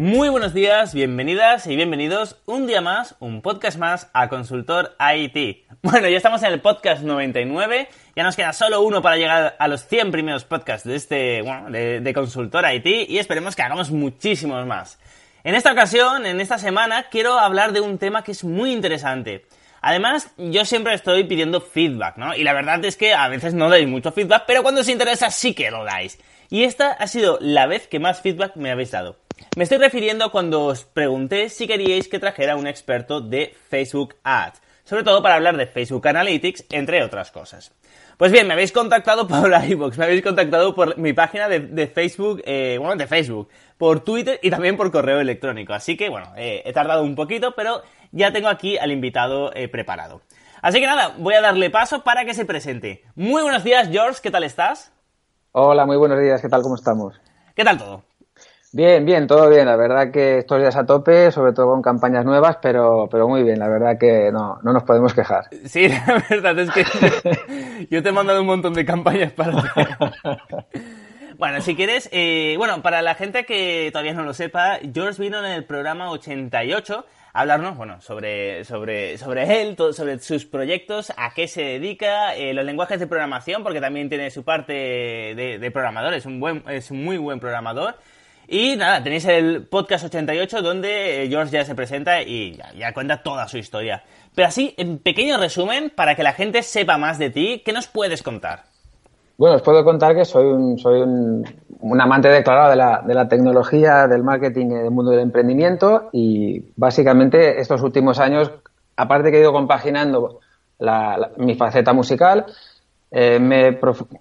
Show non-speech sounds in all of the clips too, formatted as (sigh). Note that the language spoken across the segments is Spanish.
Muy buenos días, bienvenidas y bienvenidos un día más, un podcast más a Consultor IT. Bueno, ya estamos en el podcast 99, ya nos queda solo uno para llegar a los 100 primeros podcasts de este, bueno, de, de Consultor IT y esperemos que hagamos muchísimos más. En esta ocasión, en esta semana, quiero hablar de un tema que es muy interesante. Además, yo siempre estoy pidiendo feedback, ¿no? Y la verdad es que a veces no dais mucho feedback, pero cuando os interesa sí que lo dais. Y esta ha sido la vez que más feedback me habéis dado. Me estoy refiriendo cuando os pregunté si queríais que trajera un experto de Facebook Ads, sobre todo para hablar de Facebook Analytics, entre otras cosas. Pues bien, me habéis contactado por la iVoox, me habéis contactado por mi página de, Facebook, eh, bueno, de Facebook, por Twitter y también por correo electrónico. Así que, bueno, eh, he tardado un poquito, pero ya tengo aquí al invitado eh, preparado. Así que nada, voy a darle paso para que se presente. Muy buenos días, George, ¿qué tal estás? Hola, muy buenos días, ¿qué tal? ¿Cómo estamos? ¿Qué tal todo? Bien, bien, todo bien. La verdad que estos días a tope, sobre todo con campañas nuevas, pero, pero muy bien. La verdad que no, no nos podemos quejar. Sí, (laughs) la verdad es que yo te he mandado un montón de campañas para Bueno, si quieres, eh, bueno, para la gente que todavía no lo sepa, George vino en el programa 88 a hablarnos, bueno, sobre, sobre, sobre él, sobre sus proyectos, a qué se dedica, eh, los lenguajes de programación, porque también tiene su parte de, de programador, es un buen, es un muy buen programador. Y nada, tenéis el podcast 88 donde eh, George ya se presenta y ya, cuenta toda su historia. Pero así, en pequeño resumen, para que la gente sepa más de ti, ¿qué nos puedes contar? Bueno, os puedo contar que soy un, soy un, amante declarado de la, de la, tecnología, del marketing y del mundo del emprendimiento y básicamente estos últimos años, aparte que he ido compaginando mi faceta musical, eh, me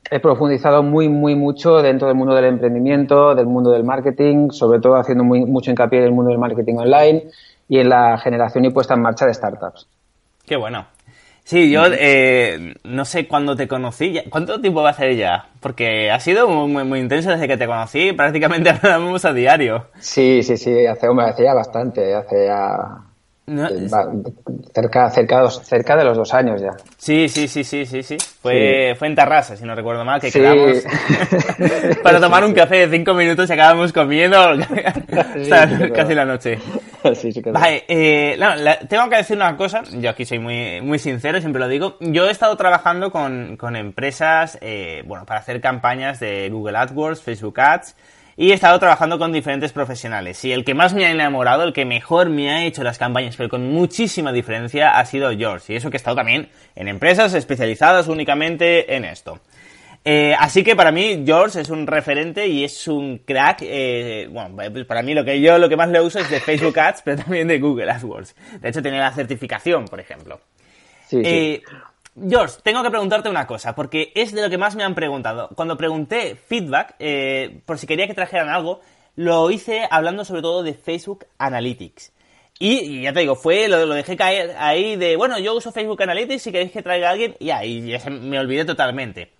he profundizado muy, muy mucho dentro del mundo del emprendimiento, del mundo del marketing, sobre todo haciendo muy, mucho hincapié en el mundo del marketing online y en la generación y puesta en marcha de startups. Qué bueno. Sí, yo eh, no sé cuándo te conocí. ¿Cuánto tiempo va a ser ya? Porque ha sido muy, muy, intenso desde que te conocí. Prácticamente (laughs) hablamos a diario. Sí, sí, sí. Hace, hace ya bastante. Hace ya cerca, cerca, cerca de los dos años ya. Sí, sí, sí, sí, sí, sí. Fue, fue en Tarrasa, si no recuerdo mal, que quedamos (laughs) para tomar un café de cinco minutos y acabamos comiendo (laughs) hasta casi la noche. vale, eh, tengo que decir una cosa, yo aquí soy muy, muy sincero, siempre lo digo. Yo he estado trabajando con, con empresas, eh, bueno, para hacer campañas de Google AdWords, Facebook Ads, y he estado trabajando con diferentes profesionales. Y el que más me ha enamorado, el que mejor me ha hecho las campañas, pero con muchísima diferencia, ha sido George. Y eso que he estado también en empresas especializadas únicamente en esto. Eh, así que para mí George es un referente y es un crack. Eh, bueno, pues para mí lo que yo lo que más le uso es de Facebook Ads, (laughs) pero también de Google AdWords. De hecho tiene la certificación, por ejemplo. Sí, sí. George, tengo que preguntarte una cosa, porque es de lo que más me han preguntado. Cuando pregunté feedback, eh, por si quería que trajeran algo, lo hice hablando sobre todo de Facebook Analytics. Y, ya te digo, fue, lo, dejé caer ahí de, bueno, yo uso Facebook Analytics, si queréis que traiga a alguien, y ahí ya me olvidé totalmente.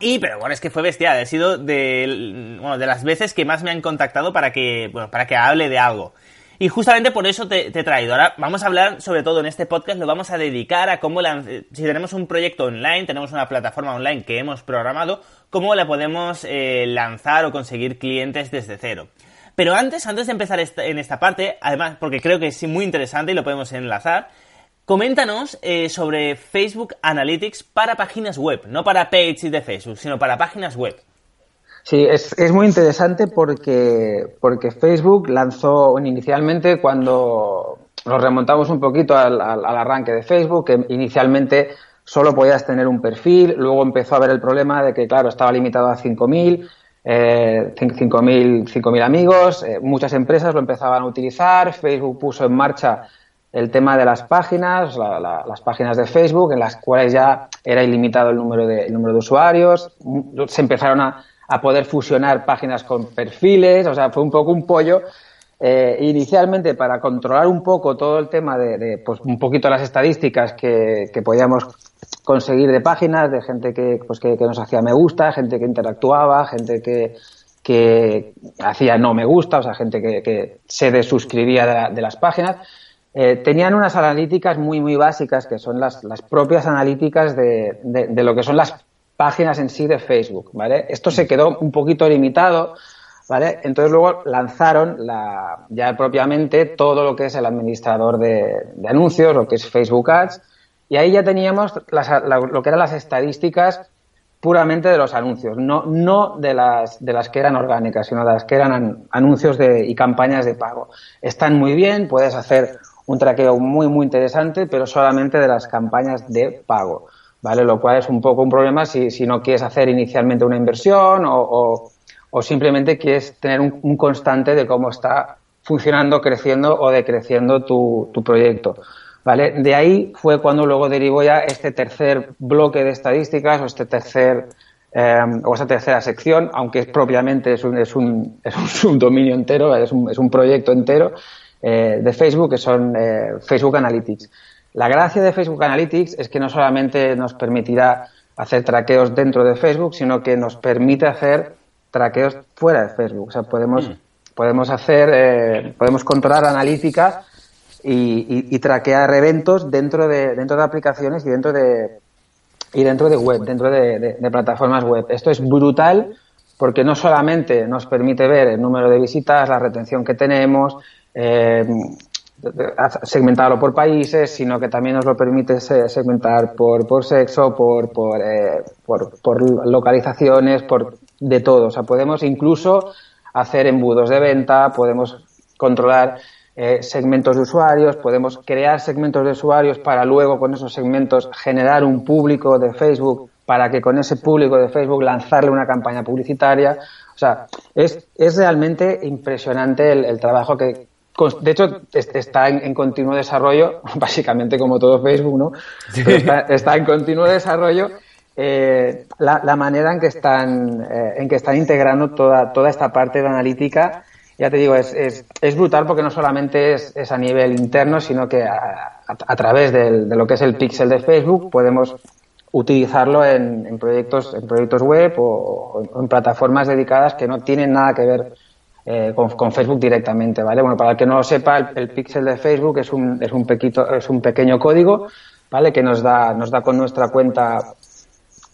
Y, pero bueno, es que fue bestial, ha sido de, bueno, de las veces que más me han contactado para que, bueno, para que hable de algo. Y justamente por eso te, he traído. Ahora vamos a hablar, sobre todo en este podcast, lo vamos a dedicar a cómo, si tenemos un proyecto online, tenemos una plataforma online que hemos programado, cómo la podemos eh, lanzar o conseguir clientes desde cero. Pero antes, antes de empezar en esta parte, además, porque creo que es muy interesante y lo podemos enlazar, coméntanos eh, sobre Facebook Analytics para páginas web, no para pages de Facebook, sino para páginas web. Sí, es, es muy interesante porque, porque Facebook lanzó inicialmente cuando nos remontamos un poquito al, arranque de Facebook, que inicialmente solo podías tener un perfil, luego empezó a haber el problema de que, claro, estaba limitado a 5.000, eh, 5.000 amigos, eh, muchas empresas lo empezaban a utilizar, Facebook puso en marcha el tema de las páginas, las páginas de Facebook, en las cuales ya era ilimitado el número de, el número de usuarios, se empezaron a a poder fusionar páginas con perfiles, o sea, fue un poco un pollo eh, inicialmente para controlar un poco todo el tema de, pues un poquito las estadísticas que, podíamos conseguir de páginas, de gente que, pues que, nos hacía me gusta, gente que interactuaba, gente que, que hacía no me gusta, o sea, gente que, se desuscribía de, las páginas. Eh, tenían unas analíticas muy, muy básicas, que son las, las propias analíticas de, de, lo que son las páginas en sí de Facebook, ¿vale? Esto se quedó un poquito limitado ¿vale? Entonces luego lanzaron la, ya propiamente todo lo que es el administrador de, anuncios, lo que es Facebook Ads, y ahí ya teníamos lo que eran las estadísticas puramente de los anuncios, no, no de, las, de las que eran orgánicas, sino de las que eran anuncios de, y campañas de pago. Están muy bien, puedes hacer un traqueo muy, muy interesante, pero solamente de las campañas de pago, ¿vale? Lo cual es un poco un problema si, si no quieres hacer inicialmente una inversión o o simplemente quieres tener un, constante de cómo está funcionando, creciendo o decreciendo tu, tu proyecto. ¿Vale? De ahí fue cuando luego derivó ya este tercer bloque de estadísticas o este tercer em, o esta tercera sección, aunque propiamente es un, es un, es un (laughs) dominio entero, es un, es un proyecto entero eh, de Facebook, que son eh, Facebook Analytics. La gracia de Facebook Analytics es que no solamente nos permitirá hacer traqueos dentro de Facebook, sino que nos permite hacer traqueos fuera de Facebook. O sea, podemos, mm. podemos hacer, eh, podemos controlar analítica y, traquear eventos dentro de, dentro de aplicaciones y dentro de, y dentro de web, dentro de, plataformas web. Esto es brutal porque no solamente nos permite ver el número de visitas, la retención que tenemos, eh, segmentarlo por países, sino que también nos lo permite segmentar por, por sexo, por, por, eh, por, localizaciones, por de todo. O sea, podemos incluso hacer embudos de venta, podemos controlar eh, segmentos de usuarios, podemos crear segmentos de usuarios para luego con esos segmentos generar un público de Facebook para que con ese público de Facebook lanzarle una campaña publicitaria. O sea, es, es realmente impresionante el, trabajo que, de hecho, está en, continuo desarrollo, (laughs) básicamente como todo Facebook, ¿no? está, en continuo desarrollo eh, la, manera en que están, eh, en que están integrando toda, toda esta parte de analítica, ya te digo, es, es, brutal porque no solamente es, es, a nivel interno, sino que a, a, través de lo que es el pixel de Facebook podemos utilizarlo en, en proyectos, en proyectos web o, en plataformas dedicadas que no tienen nada que ver eh, con, Facebook directamente, ¿vale? Bueno, para el que no lo sepa, el, el pixel de Facebook es un, es un, pequito, es un pequeño código, ¿vale? Que nos da, nos da con nuestra cuenta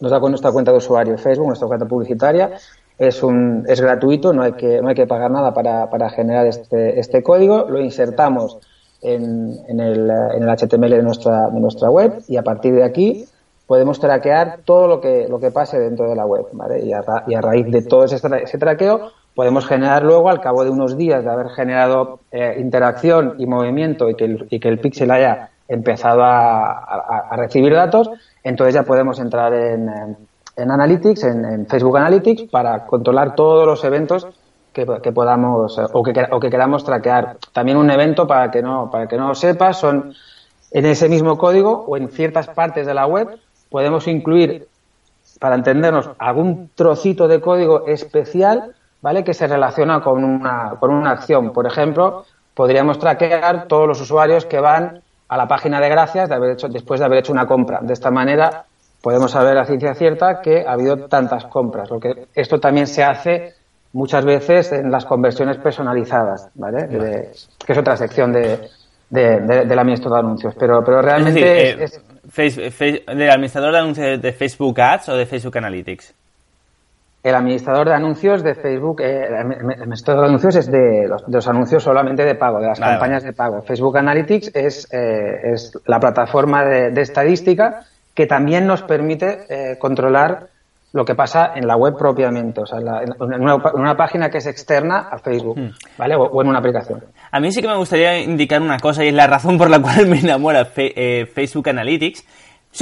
nos da con nuestra cuenta de usuario Facebook, nuestra cuenta publicitaria. Es, un, es gratuito, no hay que, no hay que pagar nada para, para generar este, este código. Lo insertamos en, en, el, en el HTML de nuestra, de nuestra web y a partir de aquí podemos traquear todo lo que, lo que pase dentro de la web. ¿vale? Y, a, y a raíz de todo ese, ese traqueo podemos generar luego, al cabo de unos días de haber generado eh, interacción y movimiento y que el, y que el pixel haya empezado a, a, recibir datos, entonces ya podemos entrar en, en Analytics, en, Facebook Analytics, para controlar todos los eventos que, podamos o que, o que queramos traquear. También un evento, para que no, para que no lo sepas, son en ese mismo código o en ciertas partes de la web podemos incluir, para entendernos, algún trocito de código especial, ¿vale? Que se relaciona con una, con una acción. Por ejemplo, podríamos traquear todos los usuarios que van a la página de gracias de haber hecho, después de haber hecho una compra. De esta manera podemos saber a ciencia cierta que ha habido tantas compras. Lo que esto también se hace muchas veces en las conversiones personalizadas, ¿vale? que es otra sección de, del administrador de anuncios. Pero, pero realmente es, eh, ¿Del administrador de anuncios de Facebook Ads o de Facebook Analytics? El administrador de anuncios de Facebook, eh, el administrador de anuncios es de los, anuncios solamente de pago, de las campañas de pago. Facebook Analytics es, eh, es la plataforma de, estadística que también nos permite eh, controlar lo que pasa en la web propiamente, o sea, en, una, página que es externa a Facebook, hmm. ¿vale? O, en una aplicación. A mí sí que me gustaría indicar una cosa y es la razón por la cual (laughs) me enamora Facebook Analytics.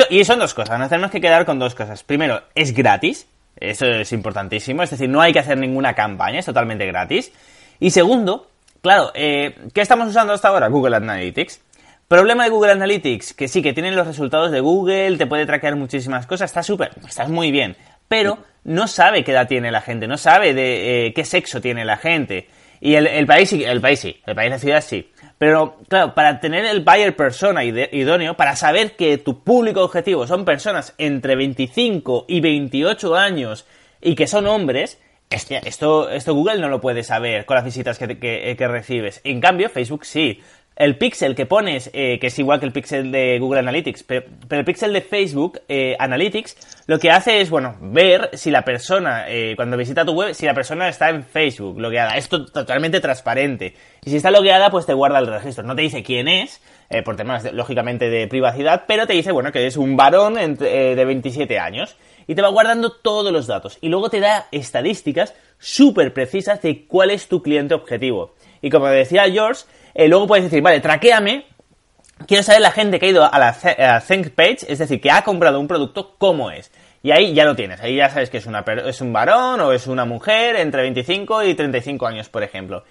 y son dos cosas, nos tenemos que quedar con dos cosas. Primero, es gratis, eso es importantísimo. Es decir, no hay que hacer ninguna campaña, es totalmente gratis. Y segundo, claro, eh, ¿qué estamos usando hasta ahora? Google Analytics. Problema de Google Analytics, que sí, que tienen los resultados de Google, te puede traquear muchísimas cosas, está súper, está muy bien, pero no sabe qué edad tiene la gente, no sabe de eh, qué sexo tiene la gente. Y el, el país sí, el país sí, el país, la ciudad sí. Pero, claro, para tener el buyer persona idóneo, para saber que tu público objetivo son personas entre 25 y 28 años y que son hombres, esto, esto Google no lo puede saber con las visitas que, que recibes. En cambio, Facebook sí el pixel que pones, eh, que es igual que el pixel de Google Analytics, pero, el pixel de Facebook eh, Analytics lo que hace es, bueno, ver si la persona, eh, cuando visita tu web, si la persona está en Facebook logueada. Esto totalmente transparente. Y si está logueada, pues te guarda el registro. No te dice quién es, por temas, lógicamente, de privacidad, pero te dice, bueno, que es un varón de 27 años. Y te va guardando todos los datos. Y luego te da estadísticas súper precisas de cuál es tu cliente objetivo. Y como decía George, eh, luego puedes decir, vale, traquéame, quiero saber la gente que ha ido a la Think Page, es decir, que ha comprado un producto, cómo es. Y ahí ya lo tienes, ahí ya sabes que es, una, es un varón o es una mujer entre 25 y 35 años, por ejemplo.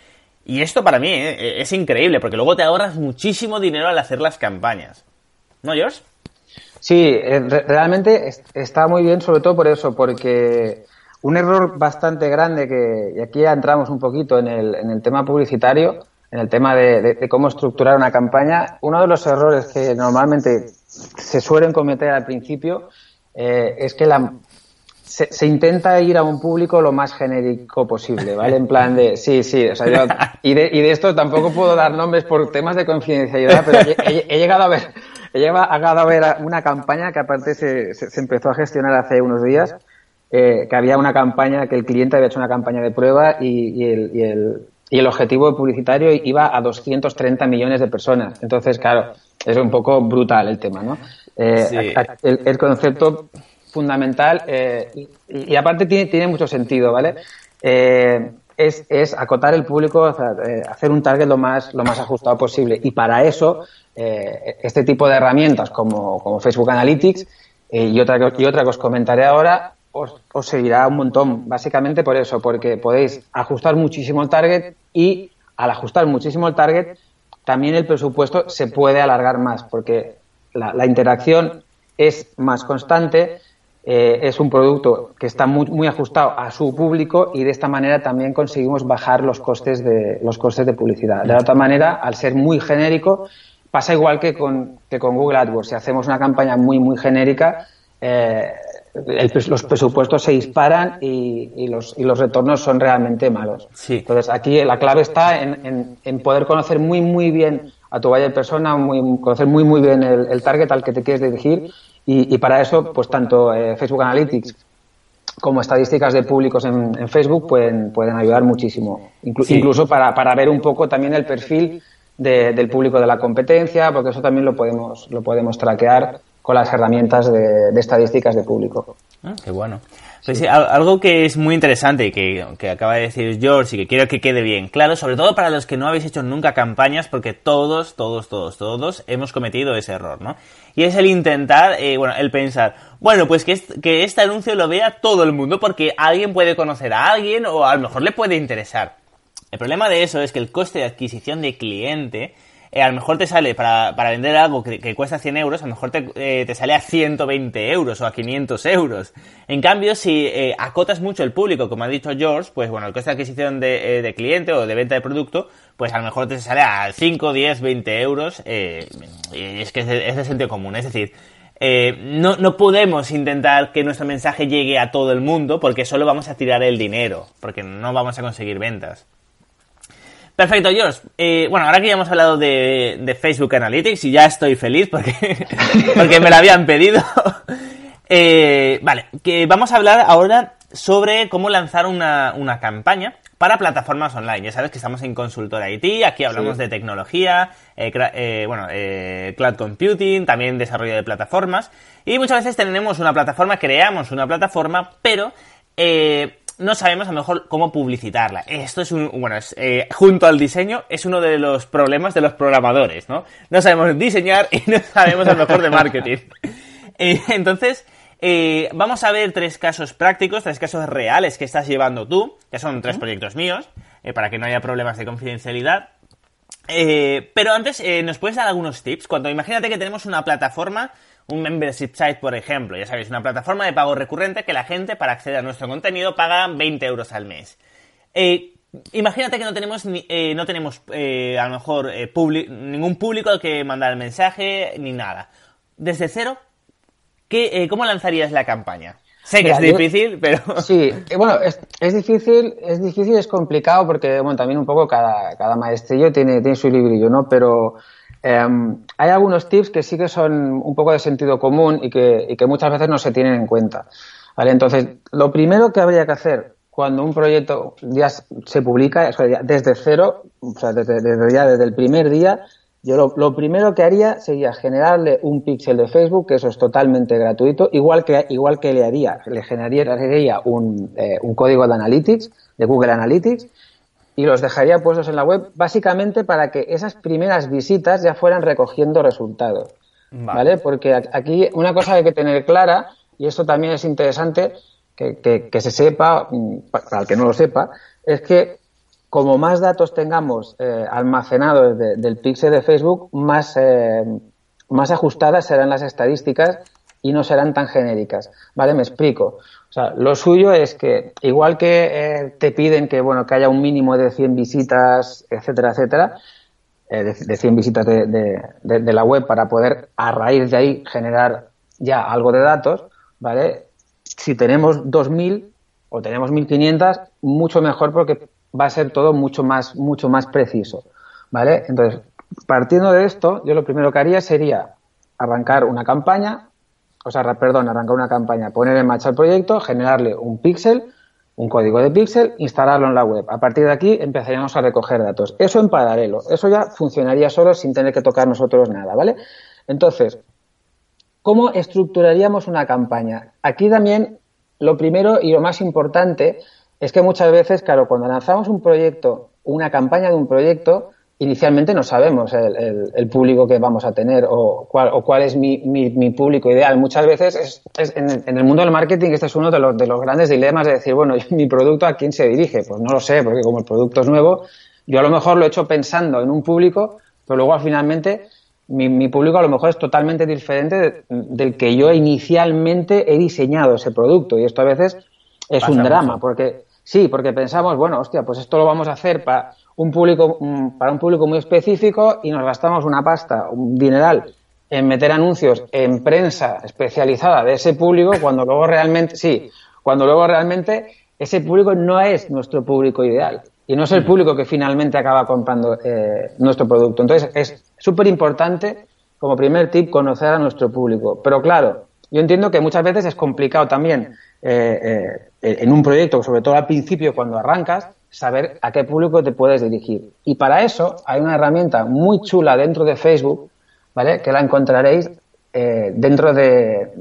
Y esto para mí eh, es increíble, porque luego te ahorras muchísimo dinero al hacer las campañas. ¿No, George? Sí, eh, realmente está muy bien, sobre todo por eso, porque un error bastante grande que, y aquí ya entramos un poquito en el, en el tema publicitario, en el tema de, cómo estructurar una campaña, uno de los errores que normalmente se suelen cometer al principio eh, es que la, se, intenta ir a un público lo más genérico posible, ¿vale? En plan de, sí, sí, o sea, yo, y, de, y de esto tampoco puedo dar nombres por temas de confidencialidad, pero he, llegado a ver, he llegado a ver una campaña que aparte se, se, empezó a gestionar hace unos días, eh, que había una campaña, que el cliente había hecho una campaña de prueba y, y, el, y el, y el objetivo publicitario iba a 230 millones de personas. Entonces, claro, es un poco brutal el tema, ¿no? Eh, el, concepto fundamental, eh, y, aparte tiene, tiene mucho sentido, ¿vale? Eh, es, es, acotar el público, hacer un target lo más, lo más ajustado posible. Y para eso, este tipo de herramientas como, como Facebook Analytics y, otra, y otra que os comentaré ahora, os, seguirá un montón, básicamente por eso, porque podéis ajustar muchísimo el target y al ajustar muchísimo el target, también el presupuesto se puede alargar más, porque la, interacción es más constante, eh, es un producto que está muy, muy ajustado a su público y de esta manera también conseguimos bajar los costes de, los costes de publicidad. De otra manera, al ser muy genérico, pasa igual que con, que con Google AdWords. Si hacemos una campaña muy, muy genérica, eh, los presupuestos se disparan y, los, y los retornos son realmente malos. Entonces, aquí la clave está en, en, poder conocer muy, muy bien a tu de persona, muy, conocer muy, muy bien el, target al que te quieres dirigir y, para eso, pues tanto eh, Facebook Analytics como estadísticas de públicos en, Facebook pueden, pueden ayudar muchísimo. Incluso para, para ver un poco también el perfil del público de la competencia, porque eso también lo podemos, lo podemos traquear las herramientas de, estadísticas de público. Ah, qué bueno. Pues algo que es muy interesante y que, que, acaba de decir George y que quiero que quede bien claro, sobre todo para los que no habéis hecho nunca campañas, porque todos, todos, todos, todos hemos cometido ese error, ¿no? Y es el intentar, eh, bueno, el pensar, bueno, pues que, que este anuncio lo vea todo el mundo porque alguien puede conocer a alguien o a lo mejor le puede interesar. El problema de eso es que el coste de adquisición de cliente eh, a lo mejor te sale para, para vender algo que, cuesta 100 euros, a lo mejor te, eh, te, sale a 120 euros o a 500 euros. En cambio, si eh, acotas mucho el público, como ha dicho George, pues bueno, el coste de adquisición de, de, cliente o de venta de producto, pues a lo mejor te sale a 5, 10, 20 euros. es que es de, sentido común. Es decir, no, no podemos intentar que nuestro mensaje llegue a todo el mundo porque solo vamos a tirar el dinero, porque no vamos a conseguir ventas. Perfecto, George. Eh, bueno, ahora que ya hemos hablado de, Facebook Analytics y ya estoy feliz porque, (laughs) porque me lo habían pedido. (laughs) Eh, vale, que vamos a hablar ahora sobre cómo lanzar una, campaña para plataformas online. Ya sabes que estamos en Consultora IT, aquí hablamos de tecnología, eh, bueno, cloud computing, también desarrollo de plataformas. Y muchas veces tenemos una plataforma, creamos una plataforma, pero no sabemos a lo mejor cómo publicitarla. Esto es un, bueno, eh, junto al diseño es uno de los problemas de los programadores, ¿no? No sabemos diseñar y no sabemos a lo mejor de marketing. (laughs) Eh, entonces, eh, vamos a ver tres casos prácticos, tres casos reales que estás llevando tú, que son tres proyectos míos, para que no haya problemas de confidencialidad. pero antes, ¿nos puedes dar algunos tips? Cuando imagínate que tenemos una plataforma un membership site, por ejemplo, ya sabéis, una plataforma de pago recurrente que la gente para acceder a nuestro contenido paga 20 euros al mes. Eh, imagínate que no tenemos eh, no tenemos eh, a lo mejor eh, ningún público al que mandar el mensaje ni nada. Desde cero, ¿qué, ¿cómo lanzarías la campaña? Sé que es difícil, pero... (laughs) Sí, bueno, es, es, difícil, es difícil, es complicado porque, bueno, también un poco cada, cada maestrillo tiene, tiene su librillo, ¿no? Pero em, hay algunos tips que sí que son un poco de sentido común y que, y que muchas veces no se tienen en cuenta. ¿Vale? Entonces, lo primero que habría que hacer cuando un proyecto ya se publica, desde cero, o sea, desde, ya desde el primer día, yo lo, primero que haría sería generarle un píxel de Facebook, que eso es totalmente gratuito, igual que, igual que le haría, le generaría un, eh, un código de Analytics, de Google Analytics, y los dejaría puestos en la web, básicamente para que esas primeras visitas ya fueran recogiendo resultados. ¿Vale? Porque aquí una cosa que hay que tener clara, y esto también es interesante que, que se sepa, mm, para el que no lo sepa, es que como más datos tengamos eh, almacenados del pixel de Facebook, más, eh, más ajustadas serán las estadísticas y no serán tan genéricas. ¿Vale? Me explico. O sea, lo suyo es que, igual que eh, te piden que, bueno, que haya un mínimo de 100 visitas, etcétera, etcétera, de, 100 visitas de, de, la web para poder, a raíz de ahí, generar ya algo de datos, ¿vale? Si tenemos 2.000 o tenemos 1.500, mucho mejor porque va a ser todo mucho más, mucho más preciso. ¿Vale? Entonces, partiendo de esto, yo lo primero que haría sería arrancar una campaña, o sea, perdón, arrancar una campaña, poner en marcha el proyecto, generarle un píxel, un código de píxel, instalarlo en la web. A partir de aquí empezaríamos a recoger datos. Eso en paralelo. Eso ya funcionaría solo sin tener que tocar nosotros nada, ¿vale? Entonces, ¿cómo estructuraríamos una campaña? Aquí también lo primero y lo más importante es que muchas veces, claro, cuando lanzamos un proyecto, una campaña de un proyecto, inicialmente no sabemos el, público que vamos a tener o cuál, o cuál es mi, mi, público ideal. Muchas veces es, en, el mundo del marketing este es uno de los, de los grandes dilemas de decir, bueno, (laughs) mi producto a quién se dirige. Pues no lo sé, porque como el producto es nuevo, yo a lo mejor lo he hecho pensando en un público, pero luego finalmente mi, mi, público a lo mejor es totalmente diferente del que yo inicialmente he diseñado ese producto. Y esto a veces es un drama, porque Sí, porque pensamos, bueno, hostia, pues esto lo vamos a hacer para un público, mm, para un público muy específico y nos gastamos una pasta, un dineral en meter anuncios en prensa especializada de ese público cuando luego realmente, sí, cuando luego realmente ese público no es nuestro público ideal y no es el público que finalmente acaba comprando eh, nuestro producto. Entonces es súper importante, como primer tip, conocer a nuestro público. Pero claro, yo entiendo que muchas veces es complicado también eh, eh, en un proyecto, sobre todo al principio cuando arrancas, saber a qué público te puedes dirigir. Y para eso hay una herramienta muy chula dentro de Facebook, ¿vale? Que la encontraréis eh, dentro de,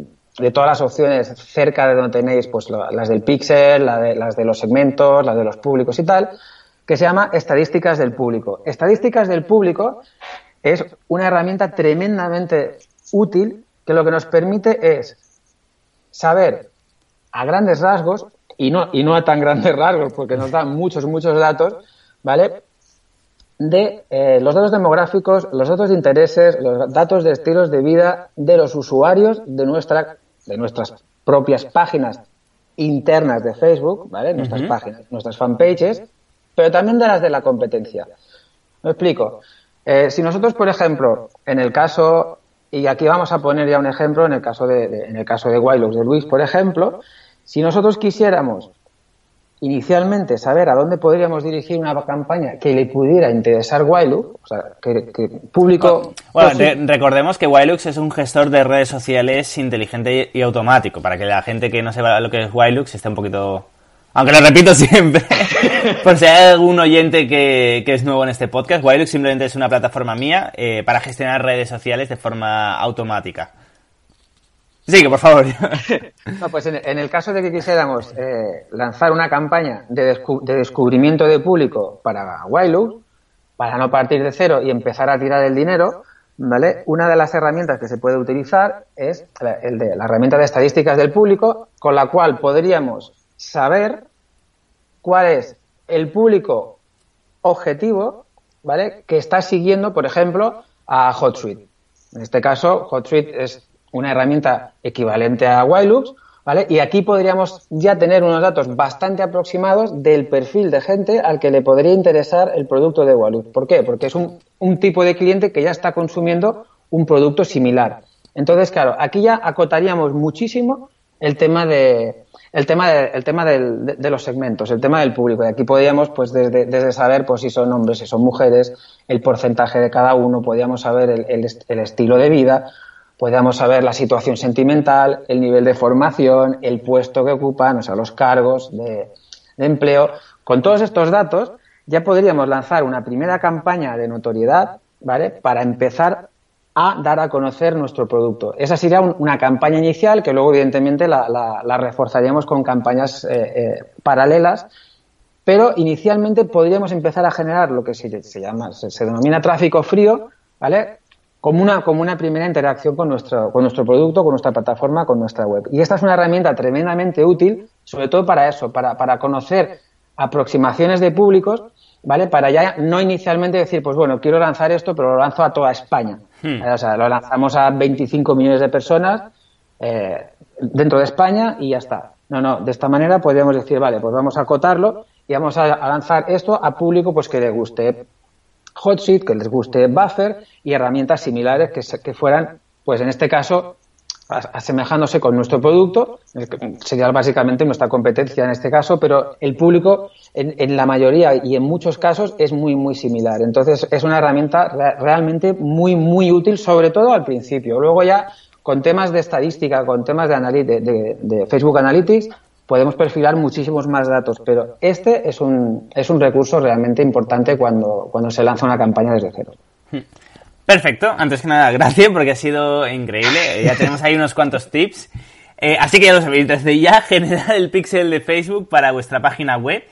todas las opciones cerca de donde tenéis pues las del pixel, las de los segmentos, las de los públicos y tal, que se llama estadísticas del público. Estadísticas del público es una herramienta tremendamente útil que lo que nos permite es saber a grandes rasgos, y no, y no a tan grandes rasgos, porque nos dan muchos, muchos datos, ¿vale? De eh, los datos demográficos, los datos de intereses, los datos de estilos de vida de los usuarios de, nuestra, de nuestras propias páginas internas de Facebook, ¿vale? Nuestras páginas, nuestras fanpages, pero también de las de la competencia. Me explico. Eh, si nosotros, por ejemplo, en el caso, y aquí vamos a poner ya un ejemplo en el caso de, en el caso de Wilux de Luis, por ejemplo, si nosotros quisiéramos inicialmente saber a dónde podríamos dirigir una campaña que le pudiera interesar Wilux, o sea, que, público... Bueno, recordemos que Wilux es un gestor de redes sociales inteligente y automático, para que la gente que no sepa lo que es Wilux esté un poquito... Aunque lo repito (laughs) siempre, por si hay algún oyente que, es nuevo en este podcast, Wilux simplemente es una plataforma mía eh, para gestionar redes sociales de forma automática. Sí, por favor. (laughs) no, pues en, el caso de que quisiéramos eh, lanzar una campaña de, descubrimiento de público para Wild para no partir de cero y empezar a tirar el dinero, ¿vale? Una de las herramientas que se puede utilizar es el de la herramienta de estadísticas del público, con la cual podríamos saber cuál es el público objetivo, ¿vale? Que está siguiendo, por ejemplo, a HotSuite. En este caso, HotSuite es una herramienta equivalente a Wilux, ¿Vale? Y aquí podríamos ya tener unos datos bastante aproximados del perfil de gente al que le podría interesar el producto de Wallet. ¿Por qué? Porque es un, un tipo de cliente que ya está consumiendo un producto similar. Entonces, claro, aquí ya acotaríamos muchísimo el tema de el tema de, el tema de, los segmentos, el tema del público. Y aquí podríamos, pues, desde, desde, saber pues, si son hombres, si son mujeres, el porcentaje de cada uno, podríamos saber el, el, estilo de vida, podríamos saber la situación sentimental, el nivel de formación, el puesto que ocupan, o sea, los cargos de, empleo. Con todos estos datos, ya podríamos lanzar una primera campaña de notoriedad, ¿vale? Para empezar a dar a conocer nuestro producto. Esa sería una campaña inicial que luego, evidentemente, la, reforzaríamos con campañas eh, eh, paralelas, pero inicialmente podríamos empezar a generar lo que se, llama, se, denomina tráfico frío, ¿vale? Como una, como una primera interacción con nuestro, con nuestro producto, con nuestra plataforma, con nuestra web. Y esta es una herramienta tremendamente útil, sobre todo para eso, para, para conocer aproximaciones de públicos ¿vale? Para ya no inicialmente decir, pues bueno, quiero lanzar esto, pero lo lanzo a toda España. Hmm. O sea, lo lanzamos a 25 millones de personas eh, dentro de España y ya está. No, no, de esta manera podríamos decir, vale, pues vamos a acotarlo y vamos a, lanzar esto a público pues que le guste Hotsuite, que les guste Buffer y herramientas similares que, que fueran, pues en este caso, asemejándose con nuestro producto, sería básicamente nuestra competencia en este caso, pero el público en, la mayoría y en muchos casos es muy, muy similar. Entonces es una herramienta realmente muy, muy útil, sobre todo al principio. Luego ya con temas de estadística, con temas de, de, Facebook Analytics, podemos perfilar muchísimos más datos, pero este es un, es un recurso realmente importante cuando, cuando se lanza una campaña desde cero. Perfecto, antes que nada, gracias porque ha sido increíble. Ya tenemos ahí unos cuantos tips. Eh, así que ya lo sabéis, desde ya (laughs) generar el pixel de Facebook para vuestra página web.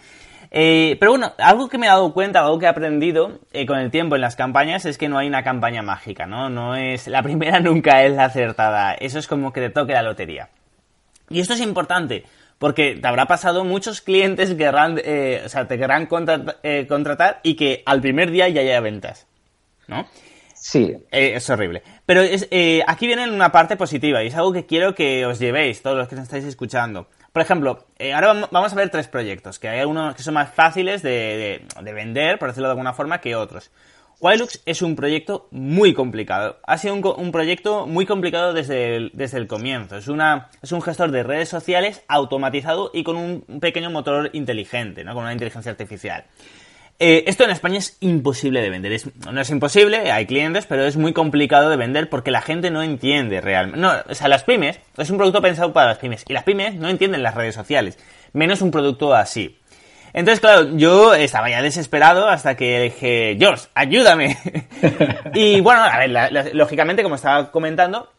Eh, pero bueno, algo que me he dado cuenta, algo que he aprendido eh, con el tiempo en las campañas es que no hay una campaña mágica, ¿no? No es, la primera (laughs) nunca es la acertada. Eso es como que te toque la lotería. Y esto es importante, porque te habrá pasado muchos clientes querrán, o sea, te querrán contratar y que al primer día ya haya ventas, ¿no? Sí. Eh, es horrible. Pero es, eh, aquí viene una parte positiva y es algo que quiero que os llevéis, todos los que nos estáis escuchando. Por ejemplo, eh, ahora vamos a ver tres proyectos, que hay algunos que son más fáciles de, vender, por decirlo de alguna forma, que otros. Wilux es un proyecto muy complicado. Ha sido un, proyecto muy complicado desde el, desde el comienzo. Es, una, es un gestor de redes sociales automatizado y con un pequeño motor inteligente, ¿no? con una inteligencia artificial. Eh, esto en España es imposible de vender. no es imposible, hay clientes, pero es muy complicado de vender porque la gente no entiende realmente. No, o sea, las pymes, es un producto pensado para las pymes. Y las pymes no entienden las redes sociales, menos un producto así. Entonces, claro, yo estaba ya desesperado hasta que dije, George, ayúdame. (laughs) y bueno, a ver, lógicamente, como estaba comentando,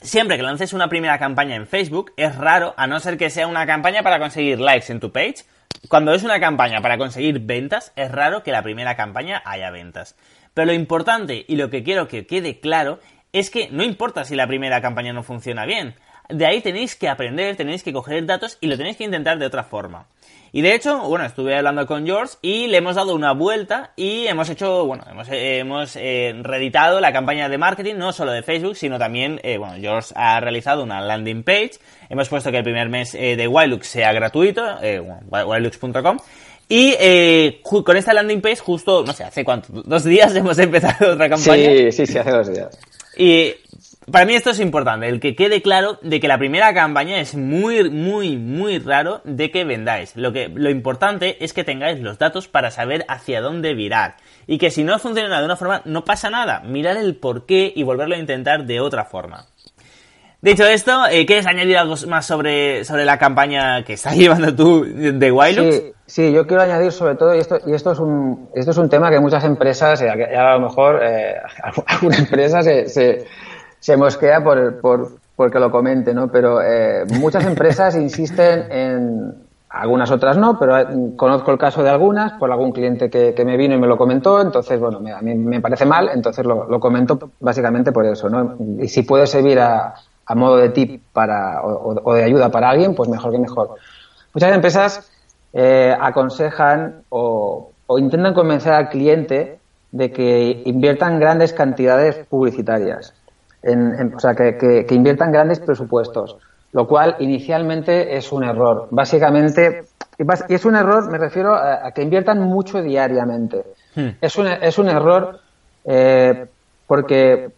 siempre que lances una primera campaña en Facebook, es raro, a no ser que sea una campaña para conseguir likes en tu page, cuando es una campaña para conseguir ventas, es raro que la primera campaña haya ventas. Pero lo importante y lo que quiero que quede claro es que no importa si la primera campaña no funciona bien. De ahí tenéis que aprender, tenéis que coger datos y lo tenéis que intentar de otra forma. Y de hecho, bueno, estuve hablando con George y le hemos dado una vuelta y hemos hecho, bueno, hemos, hemos eh, reeditado la campaña de marketing, no solo de Facebook, sino también, eh, bueno, George ha realizado una landing page. Hemos puesto que el primer mes eh, de Wildux sea gratuito, eh, wildux.com. Y con esta landing page, justo, no sé, hace cuánto, dos días (laughs) hemos empezado otra campaña. Sí, sí, sí, hace dos días. Y para mí esto es importante, el que quede claro de que la primera campaña es muy, muy, muy raro de que vendáis. Lo, que, lo importante es que tengáis los datos para saber hacia dónde virar. Y que si no funciona de una forma, no pasa nada. Mirar el por qué y volverlo a intentar de otra forma. Dicho esto, eh, ¿quieres añadir algo más sobre, sobre la campaña que estás (laughs) llevando tú de Wildux? Sí, sí, yo quiero añadir sobre todo, y esto, y esto, es, un, esto es un tema que muchas empresas, eh, a lo mejor eh, (laughs) alguna empresa se se mosquea por, por, porque lo comente, ¿no? Pero eh, muchas empresas (laughs) insisten en, algunas otras no, pero eh, conozco el caso de algunas por algún cliente que, me vino y me lo comentó, entonces, bueno, a mí me parece mal, entonces lo, lo comento básicamente por eso, ¿no? Y si puede servir a, a modo de tip para, o, de ayuda para alguien, pues mejor que mejor. Muchas empresas eh, aconsejan o, o intentan convencer al cliente de que inviertan grandes cantidades publicitarias en, o sea, que, que, inviertan grandes presupuestos. lo cual inicialmente es un error. Básicamente, y es un error, me refiero a, que inviertan mucho diariamente. Hmm. Es, un, es un error eh, porque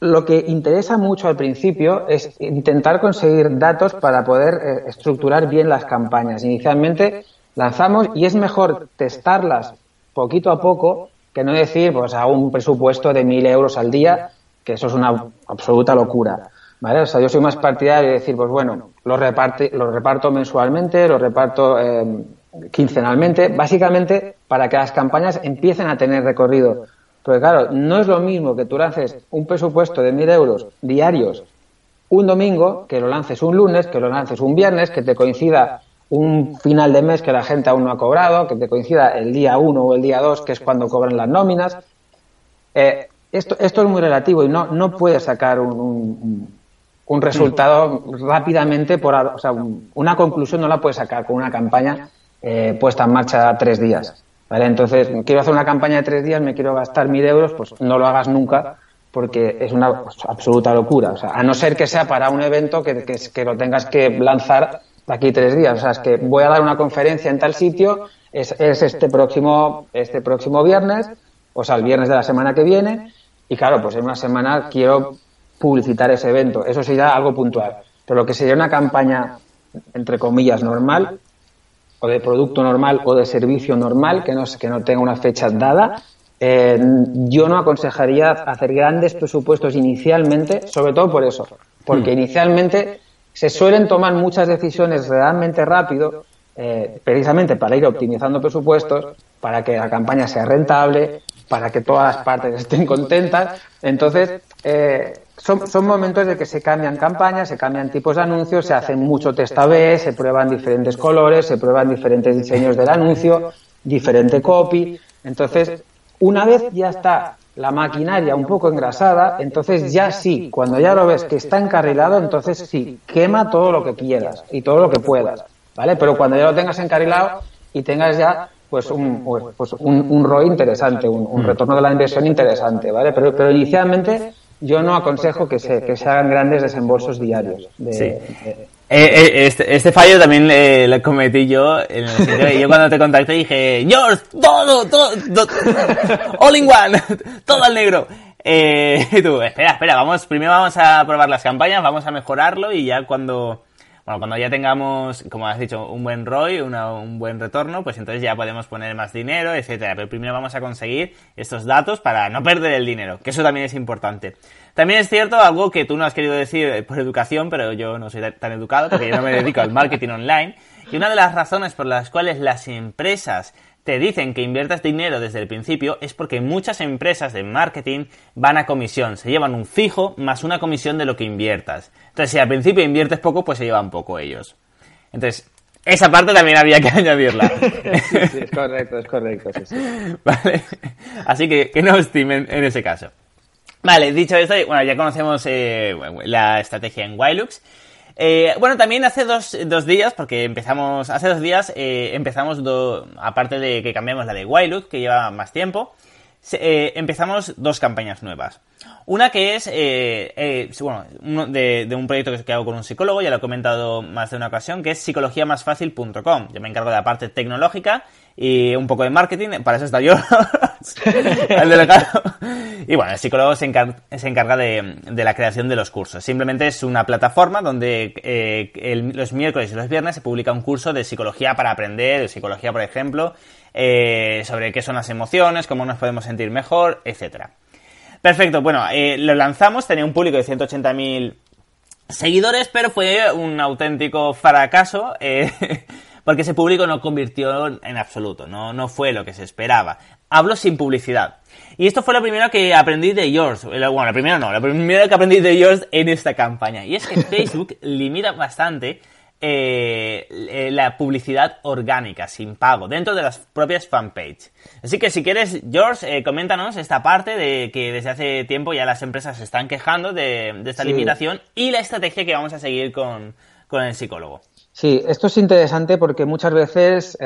lo que interesa mucho al principio es intentar conseguir datos para poder eh, estructurar bien las campañas. Inicialmente lanzamos y es mejor testarlas poquito a poco que no decir, pues, a un presupuesto de mil euros al día, que eso es una absoluta locura. ¿Vale? O sea, yo soy más partidario de decir, pues bueno, lo, reparte, lo reparto mensualmente, lo reparto eh, quincenalmente, básicamente para que las campañas empiecen a tener recorrido. Porque claro, no es lo mismo que tú lances un presupuesto de mil euros diarios un domingo, que lo lances un lunes, que lo lances un viernes, que te coincida un final de mes que la gente aún no ha cobrado, que te coincida el día 1 o el día 2, que es cuando cobran las nóminas. Eh, esto, esto es muy relativo y no, no puedes sacar un, un, resultado rápidamente, por, o sea, una conclusión no la puedes sacar con una campaña eh, puesta en marcha tres días. ¿vale? Entonces, quiero hacer una campaña de tres días, me quiero gastar mil euros, pues no lo hagas nunca porque es una absoluta locura. O sea, a no ser que sea para un evento que, que, que lo tengas que lanzar aquí tres días. O sea, es que voy a dar una conferencia en tal sitio, es, es este próximo, este próximo viernes, o sea, el viernes de la semana que viene, y claro, pues en una semana quiero publicitar ese evento. Eso sería algo puntual. Pero lo que sería una campaña, entre comillas, normal, o de producto normal o de servicio normal, que no, que no tenga una fecha dada, eh, yo no aconsejaría hacer grandes presupuestos inicialmente, sobre todo por eso, porque hmm. inicialmente se suelen tomar muchas decisiones realmente rápido, eh, precisamente para ir optimizando presupuestos, para que la campaña sea rentable, para que todas las partes estén contentas. Entonces, eh, son, son, momentos de que se cambian campañas, se cambian tipos de anuncios, se hacen mucho test A-B, se prueban diferentes colores, se prueban diferentes diseños del anuncio, diferente copy. Entonces, una vez ya está la maquinaria un poco engrasada, entonces ya sí, cuando ya lo ves que está encarrilado, entonces sí, quema todo lo que quieras y todo lo que puedas, ¿vale? Pero cuando ya lo tengas encarrilado y tengas ya pues un, pues, pues un, ROI interesante, un, retorno de la inversión interesante, ¿vale? Pero, pero inicialmente yo no aconsejo que se, que se hagan grandes desembolsos diarios. De, eh, eh, este, este, fallo también eh, lo cometí yo. En el yo cuando te contacté dije, George, todo, todo, all in one, (laughs) todo al negro. Eh, (laughs) tú, espera, espera, vamos, primero vamos a probar las campañas, vamos a mejorarlo y ya cuando, bueno, cuando ya tengamos, como has dicho, un buen ROI, un buen retorno, pues entonces ya podemos poner más dinero, etcétera. Pero primero vamos a conseguir estos datos para no perder el dinero, que eso también es importante. También es cierto algo que tú no has querido decir por educación, pero yo no soy tan educado porque yo no me dedico al marketing online. Y una de las razones por las cuales las empresas te dicen que inviertas dinero desde el principio es porque muchas empresas de marketing van a comisión, se llevan un fijo más una comisión de lo que inviertas. Entonces, si al principio inviertes poco, pues se llevan poco ellos. Entonces, esa parte también había que (laughs) añadirla. sí, es correcto, es correcto. (laughs) Vale. Así que que no estimen en ese caso. Vale, dicho esto, bueno, ya conocemos eh, la estrategia en Wilux. Eh, bueno, también hace dos, dos, días, porque empezamos, hace dos días eh, empezamos, do, aparte de que cambiamos la de Wilux, que lleva más tiempo, eh, empezamos dos campañas nuevas. Una que es, eh, eh, bueno, de, de, un proyecto que hago con un psicólogo, ya lo he comentado más de una ocasión, que es psicologiamasfacil.com. Yo me encargo de la parte tecnológica y un poco de marketing, para eso está yo, (laughs) el delegado. Y bueno, el psicólogo se, encarga de, la creación de los cursos. Simplemente es una plataforma donde eh, los miércoles y los viernes se publica un curso de psicología para aprender, de psicología, por ejemplo, eh, sobre qué son las emociones, cómo nos podemos sentir mejor, etcétera. Perfecto, bueno, eh, lo lanzamos, tenía un público de 180.000 seguidores, pero fue un auténtico fracaso. (laughs) Porque ese público no convirtió en absoluto, no, no fue lo que se esperaba. Hablo sin publicidad. Y esto fue lo primero que aprendí de yours. Bueno, lo primero no, lo primero que aprendí de yours en esta campaña. Y es que (laughs) Facebook limita bastante eh, eh, la publicidad orgánica, sin pago, dentro de las propias fanpage. Así que si quieres, George, eh, coméntanos esta parte de que desde hace tiempo ya las empresas se están quejando de, esta limitación y la estrategia que vamos a seguir con, el psicólogo. Sí, esto es interesante porque muchas veces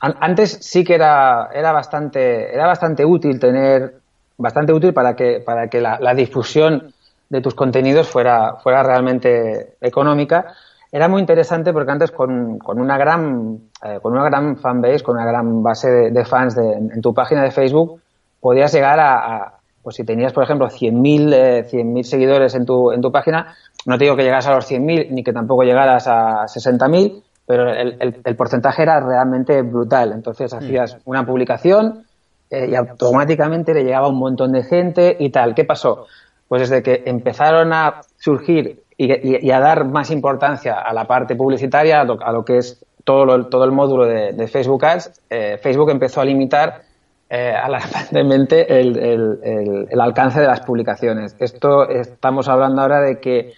antes sí que era, era bastante era bastante útil tener bastante útil para que para que la, la difusión de tus contenidos fuera, fuera realmente económica. Era muy interesante porque antes con, con una gran eh, con una gran fanbase, con una gran base de, fans en, tu página de Facebook, podías llegar a, pues si tenías, por ejemplo, 100.000 eh, seguidores en tu, en tu página, no te digo que llegaras a los 100.000 ni que tampoco llegaras a 60.000, pero el, el, porcentaje era realmente brutal. Entonces mm. hacías una publicación eh, y automáticamente le llegaba un montón de gente y tal. ¿Qué pasó? Pues desde que empezaron a surgir y, a dar más importancia a la parte publicitaria, a lo, que es todo, todo el módulo de, Facebook Ads, eh, Facebook empezó a limitar eh, alarmantemente el, el, el, alcance de las publicaciones. Esto estamos hablando ahora de que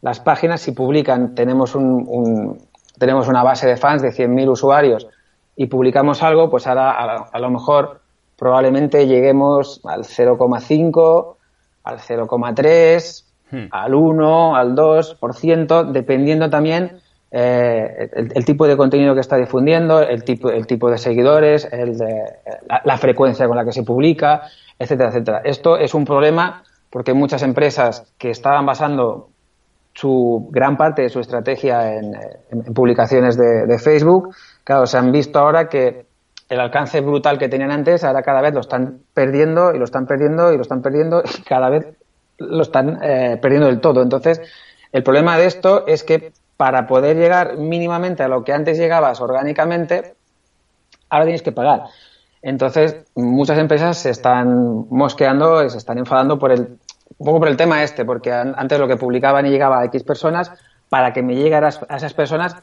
las páginas, si publican, tenemos un, tenemos una base de fans de 100.000 usuarios y publicamos algo, pues ahora a, lo mejor probablemente lleguemos al 0,5, al 0,3, hmm. al 1, al 2%, dependiendo también eh, el, tipo de contenido que está difundiendo, el tipo, el tipo de seguidores, el de, la, frecuencia con la que se publica, etcétera, etcétera. Esto es un problema porque muchas empresas que estaban basando su gran parte de su estrategia en, publicaciones de, Facebook, claro, se han visto ahora que el alcance brutal que tenían antes, ahora cada vez lo están perdiendo y lo están perdiendo y lo están perdiendo y cada vez lo están eh, perdiendo del todo. Entonces, el problema de esto es que para poder llegar mínimamente a lo que antes llegabas orgánicamente, ahora tienes que pagar. Entonces, muchas empresas se están mosqueando y se están enfadando por el un poco por el tema este, porque antes lo que publicaban y llegaba a X personas, para que me llegara a esas personas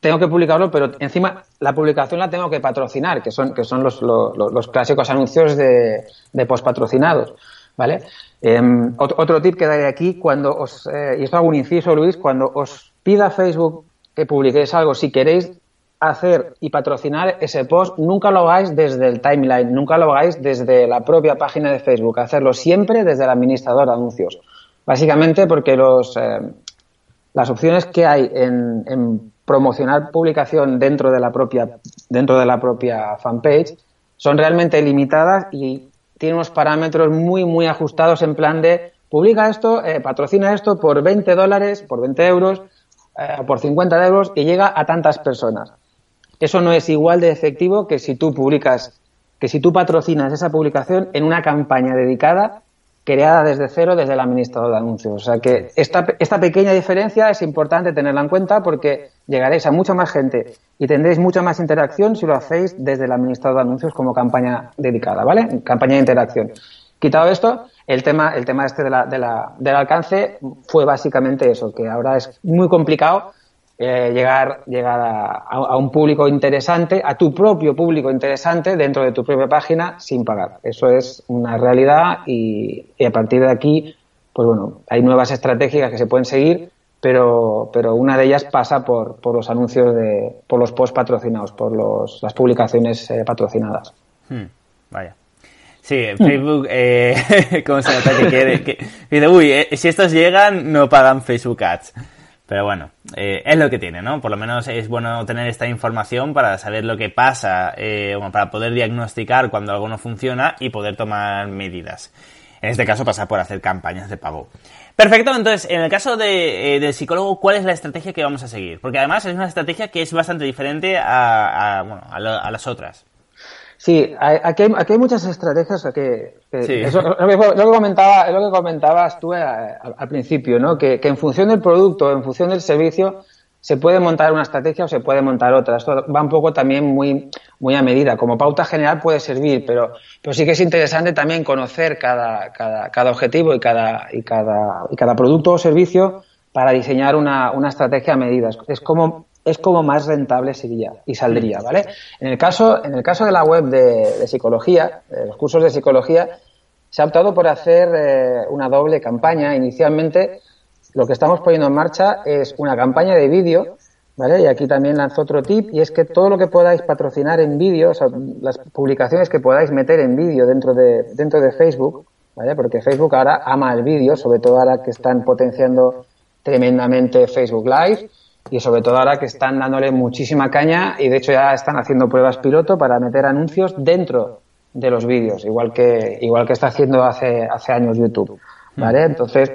tengo que publicarlo, pero encima la publicación la tengo que patrocinar, que son, que son los, los, clásicos anuncios de, de post patrocinados. ¿Vale? Em, otro, tip que daré aquí, cuando os, eh, y esto hago un inciso, Luis, cuando os pida Facebook que publiquéis algo, si queréis hacer y patrocinar ese post, nunca lo hagáis desde el timeline, nunca lo hagáis desde la propia página de Facebook, hacerlo siempre desde el administrador de anuncios. Básicamente porque los, eh, las opciones que hay en, promocionar publicación dentro de la propia, dentro de la propia fanpage son realmente limitadas y tienen unos parámetros muy, muy ajustados en plan de publica esto, eh, patrocina esto por 20 dólares, por 20 euros, eh, por 50 euros y llega a tantas personas. Eso no es igual de efectivo que si tú publicas, que si tú patrocinas esa publicación en una campaña dedicada creada desde cero desde el administrador de anuncios. O sea que esta, esta pequeña diferencia es importante tenerla en cuenta porque llegaréis a mucha más gente y tendréis mucha más interacción si lo hacéis desde el administrador de anuncios como campaña dedicada, ¿vale? Campaña de interacción. Quitado esto, el tema, el tema este de la, de la, del alcance fue básicamente eso, que ahora es muy complicado eh, llegar, llegar a, un público interesante, a tu propio público interesante dentro de tu propia página sin pagar. Eso es una realidad y, a partir de aquí, pues bueno, hay nuevas estrategias que se pueden seguir, pero, pero una de ellas pasa por, por los anuncios de, por los posts patrocinados, por los, las publicaciones eh, patrocinadas. Hmm, vaya. Sí, Facebook, eh, (laughs) ¿cómo se nota que quiere? Que, uy, eh, si estos llegan, no pagan Facebook Ads. Pero bueno, eh, es lo que tiene, ¿no? Por lo menos es bueno tener esta información para saber lo que pasa, eh, para poder diagnosticar cuando algo no funciona y poder tomar medidas. En este caso pasa por hacer campañas de pago. Perfecto, entonces, en el caso de, eh, del psicólogo, ¿cuál es la estrategia que vamos a seguir? Porque además es una estrategia que es bastante diferente a, a, bueno, a las otras. Sí, aquí hay, aquí hay muchas estrategias que, eso, lo, que, lo, que comentaba, lo que comentabas tú eh, al, principio, ¿no? Que, en función del producto, en función del servicio, se puede montar una estrategia o se puede montar otra. Esto va un poco también muy, muy a medida. Como pauta general puede servir, pero, pero sí que es interesante también conocer cada, cada, cada objetivo y cada, y cada, y cada producto o servicio para diseñar una, una estrategia a medida. Es como es como más rentable sería y saldría, ¿vale? En el caso, en el caso de la web de, psicología, de los cursos de psicología, se ha optado por hacer eh, una doble campaña. Inicialmente, lo que estamos poniendo en marcha es una campaña de vídeo, ¿vale? Y aquí también lanzo otro tip, y es que todo lo que podáis patrocinar en vídeo, o sea, las publicaciones que podáis meter en vídeo dentro de, dentro de Facebook, ¿vale? Porque Facebook ahora ama el vídeo, sobre todo ahora que están potenciando tremendamente Facebook Live y sobre todo ahora que están dándole muchísima caña y de hecho ya están haciendo pruebas piloto para meter anuncios dentro de los vídeos, igual que igual que está haciendo hace hace años YouTube. ¿vale? Entonces,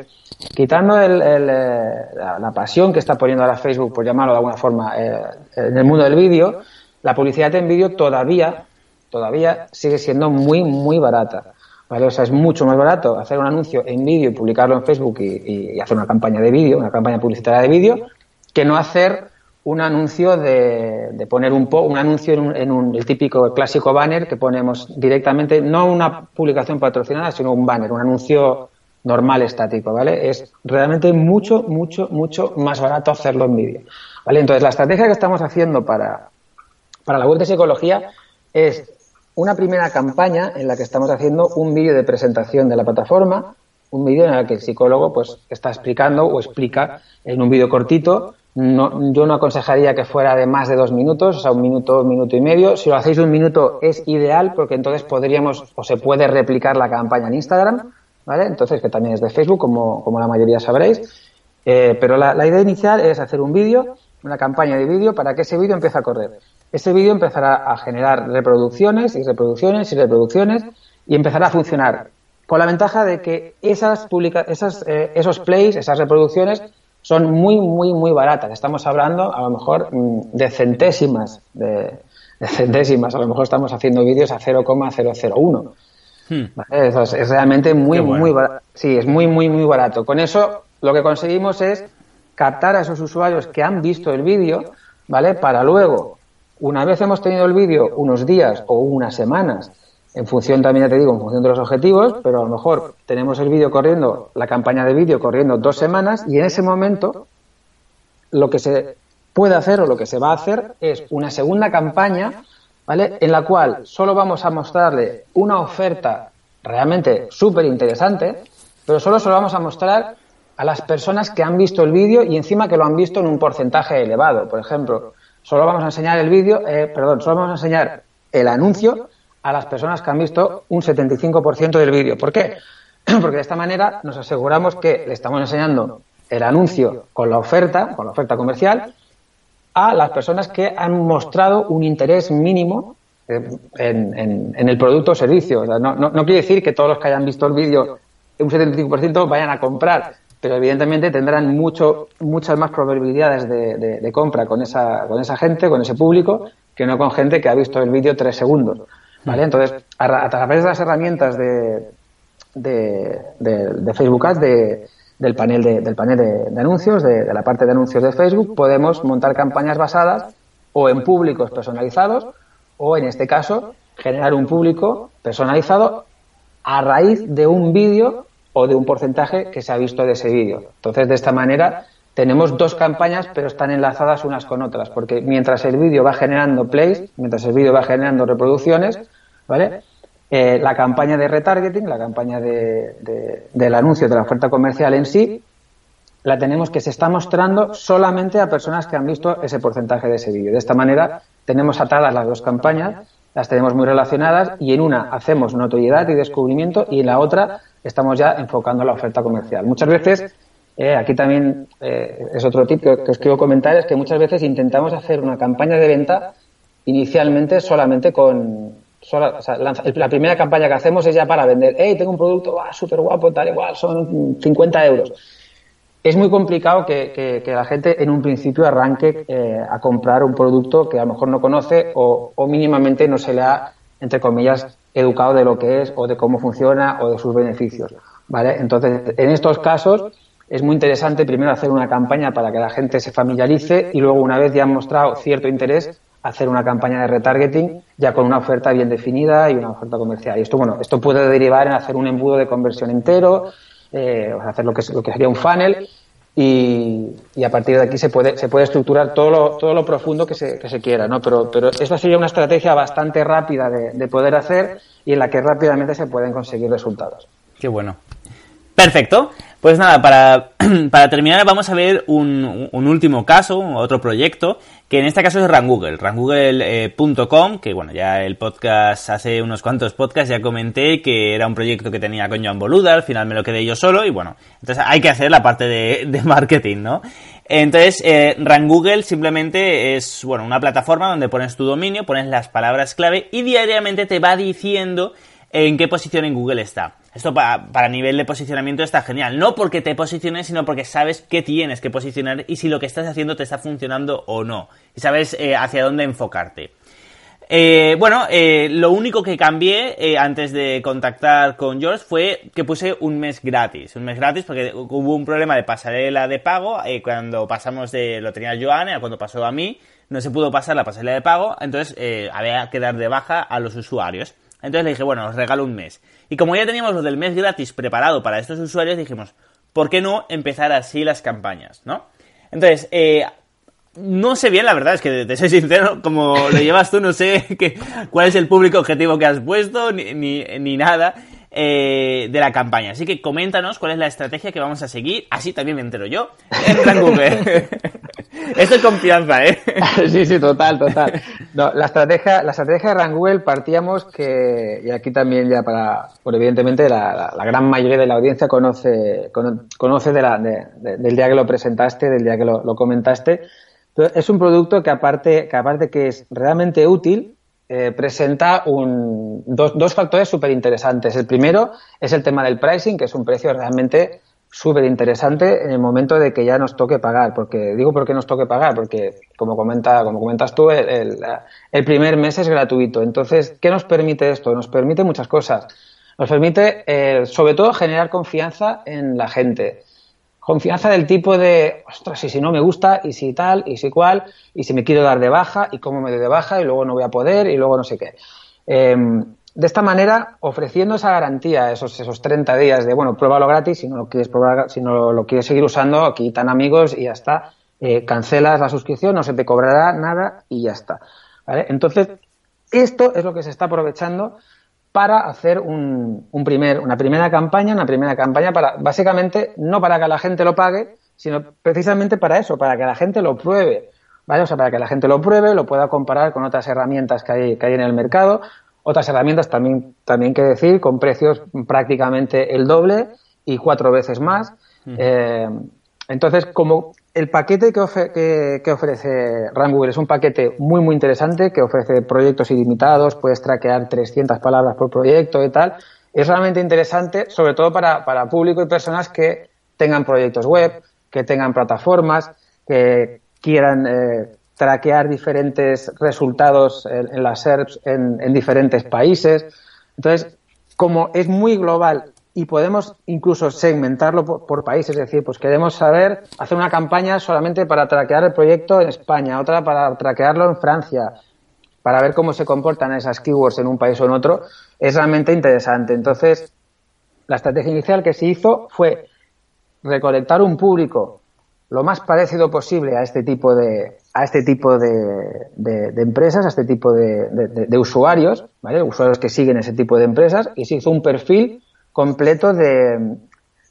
quitando el, eh, la, pasión que está poniendo ahora Facebook, por llamarlo de alguna forma, eh, en el mundo del vídeo, la publicidad en vídeo todavía, todavía sigue siendo muy, muy barata. ¿vale? O sea, es mucho más barato hacer un anuncio en vídeo y publicarlo en Facebook y, hacer una campaña de vídeo, una campaña publicitaria de vídeo, que no hacer un anuncio de, poner un, un anuncio en, un, el típico clásico banner que ponemos directamente, no una publicación patrocinada, sino un banner, un anuncio normal estático, ¿vale? Es realmente mucho, mucho, mucho más barato hacerlo en vídeo, ¿vale? Entonces, la estrategia que estamos haciendo para, para la web de psicología es una primera campaña en la que estamos haciendo un vídeo de presentación de la plataforma, un vídeo en el que el psicólogo pues está explicando o explica en un vídeo cortito. No, yo no aconsejaría que fuera de más de dos minutos, o sea, un minuto, un minuto y medio. Si lo hacéis un minuto es ideal porque entonces podríamos o se puede replicar la campaña en Instagram, ¿vale? Entonces, que también es de Facebook, como, como la mayoría sabréis. Eh, pero la, la idea inicial es hacer un vídeo, una campaña de vídeo para que ese vídeo empiece a correr ese vídeo empezará a generar reproducciones y reproducciones y reproducciones y empezará a funcionar. Con la ventaja de que esas, publica esas eh, esos plays, esas reproducciones, son muy, muy, muy baratas. Estamos hablando a lo mejor mm, de centésimas, de, centésimas. A lo mejor estamos haciendo vídeos a 0,001. Hmm. es, realmente muy, muy barato. Sí, es muy, muy, muy barato. Con eso lo que conseguimos es captar a esos usuarios que han visto el vídeo, ¿vale? Para luego una vez hemos tenido el vídeo unos días o unas semanas, en función también, ya te digo, en función de los objetivos, pero a lo mejor tenemos el vídeo corriendo, la campaña de vídeo corriendo dos semanas y en ese momento lo que se puede hacer o lo que se va a hacer es una segunda campaña, ¿vale? En la cual solo vamos a mostrarle una oferta realmente súper interesante, pero solo se lo vamos a mostrar a las personas que han visto el vídeo y encima que lo han visto en un porcentaje elevado. Por ejemplo, solo vamos a enseñar el vídeo, eh, perdón, solo vamos a enseñar el anuncio a las personas que han visto un 75% del vídeo. ¿Por qué? (clears throat) Porque de esta manera nos aseguramos que le estamos enseñando el anuncio con la oferta, con la oferta comercial, a las personas que han mostrado un interés mínimo eh, en, el producto o servicio. no, quiere decir que todos los que hayan visto el vídeo un 75% vayan a comprar, pero evidentemente tendrán mucho, muchas más probabilidades de, compra con esa, con esa gente, con ese público, que no con gente que ha visto el vídeo tres segundos. ¿Vale? Entonces, a, través de las herramientas de, de, Facebook Ads, del panel, de, del panel de, anuncios, de, la parte de anuncios de Facebook, podemos montar campañas basadas o en públicos personalizados o, en este caso, generar un público personalizado a raíz de un vídeo o de un porcentaje que se ha visto de ese vídeo. Entonces, de esta manera, tenemos dos campañas, pero están enlazadas unas con otras, porque mientras el vídeo va generando plays, mientras el vídeo va generando reproducciones, ¿vale? Eh, la campaña de retargeting, la campaña de, del anuncio de la oferta comercial en sí, la tenemos que se está mostrando solamente a personas que han visto ese porcentaje de ese vídeo. De esta manera, tenemos atadas las dos campañas, las tenemos muy relacionadas y en una hacemos notoriedad y descubrimiento y en la otra estamos ya enfocando la oferta comercial. Muchas veces, eh, aquí también eh, es otro tip que, os quiero comentar, es que muchas veces intentamos hacer una campaña de venta inicialmente solamente con... la, primera campaña que hacemos es ya para vender, hey, tengo un producto súper guapo, tal igual, son 50 euros. Es muy complicado que, la gente en un principio arranque eh, a comprar un producto que a lo mejor no conoce o, o mínimamente no se le ha, entre comillas, educado de lo que es o de cómo funciona o de sus beneficios. ¿vale? Entonces, en estos casos es muy interesante primero hacer una campaña para que la gente se familiarice y luego, una vez ya han mostrado cierto interés, hacer una campaña de retargeting ya con una oferta bien definida y una oferta comercial. Y esto, bueno, esto puede derivar en hacer un embudo de conversión entero, eh, hacer lo que, lo que sería un funnel y, a partir de aquí se puede, se puede estructurar todo lo, todo lo profundo que se, que se quiera, ¿no? Pero, pero esta sería una estrategia bastante rápida de poder hacer y en la que rápidamente se pueden conseguir resultados. Qué bueno. Perfecto. Pues nada, (clears throat) para, terminar vamos a ver un, último caso, otro proyecto, que en este caso es rangoogle, rangoogle.com, que bueno, ya el podcast, hace unos cuantos podcasts ya comenté que era un proyecto que tenía con Joan Boluda, al final me lo quedé yo solo y bueno, entonces hay que hacer la parte de, de marketing, ¿no? Entonces, eh, Rangoogle simplemente es, bueno, una plataforma donde pones tu dominio, pones las palabras clave y diariamente te va diciendo en qué posición en Google está. Esto para, para nivel de posicionamiento está genial. No porque te posiciones, sino porque sabes qué tienes que posicionar y si lo que estás haciendo te está funcionando o no. Y sabes eh, hacia dónde enfocarte. Eh, bueno, eh, lo único que cambié eh, antes de contactar con George fue que puse un mes gratis. Un mes gratis porque hubo un problema de pasarela de pago. cuando pasamos de, lo tenía Joanne, cuando pasó a mí, no se pudo pasar la pasarela de pago. Entonces había que dar de baja a los usuarios. Entonces le dije, bueno, os regalo un mes. Y como ya teníamos lo del mes gratis preparado para estos usuarios, dijimos, ¿por qué no empezar así las campañas? ¿No? Entonces, eh, no sé bien, la verdad, es que te soy sincero, como lo llevas tú, no sé (laughs) qué, cuál es el público objetivo que has puesto, ni, ni, nada eh, de la campaña. Así que coméntanos cuál es la estrategia que vamos a seguir, así también me entero yo, en Google. (laughs) Esto es confianza, ¿eh? (laughs) sí, sí, total, total. No, la estrategia, la estrategia de Rangoogle partíamos que, y aquí también ya para, por evidentemente la, la, gran mayoría de la audiencia conoce, conoce de la, del día que lo presentaste, del día que lo, lo comentaste, es un producto que aparte que, aparte que es realmente útil, eh, presenta un, dos, dos factores súper interesantes. El primero es el tema del pricing, que es un precio realmente súper interesante en el momento de que ya nos toque pagar. Porque digo por qué nos toque pagar, porque como comenta, como comentas tú, el, el, primer mes es gratuito. Entonces, ¿qué nos permite esto? Nos permite muchas cosas. Nos permite, eh, sobre todo, generar confianza en la gente confianza del tipo de, ostras, y si no me gusta, y si tal, y si cual, y si me quiero dar de baja, y cómo me doy de baja, y luego no voy a poder, y luego no sé qué. Em, de esta manera, ofreciendo esa garantía, esos, esos 30 días de, bueno, pruébalo gratis, si no lo quieres probar, si no lo quieres seguir usando, aquí tan amigos y ya está. Eh, cancelas la suscripción, no se te cobrará nada y ya está. ¿vale? Entonces, esto es lo que se está aprovechando para hacer un, un primer, una primera campaña, una primera campaña para, básicamente, no para que la gente lo pague, sino precisamente para eso, para que la gente lo pruebe, ¿vale? O sea, para que la gente lo pruebe, lo pueda comparar con otras herramientas que hay, que hay en el mercado, otras herramientas también, también que decir, con precios prácticamente el doble y cuatro veces más. Eh, entonces, como el paquete que, que, ofrece Rank es un paquete muy, muy interesante, que ofrece proyectos ilimitados, puedes traquear 300 palabras por proyecto y tal. Es realmente interesante, sobre todo para, para público y personas que tengan proyectos web, que tengan plataformas, que quieran eh, traquear diferentes resultados en, las SERPs en diferentes países. Entonces, como es muy global y podemos incluso segmentarlo por, países, es decir, pues queremos saber, hacer una campaña solamente para traquear el proyecto en España, otra para traquearlo en Francia, para ver cómo se comportan esas keywords en un país o en otro, es realmente interesante. Entonces, la estrategia inicial que se hizo fue recolectar un público lo más parecido posible a este tipo de a este tipo de, de, empresas, a este tipo de, de, usuarios, ¿vale? Usuarios que siguen ese tipo de empresas y se hizo un perfil completo de,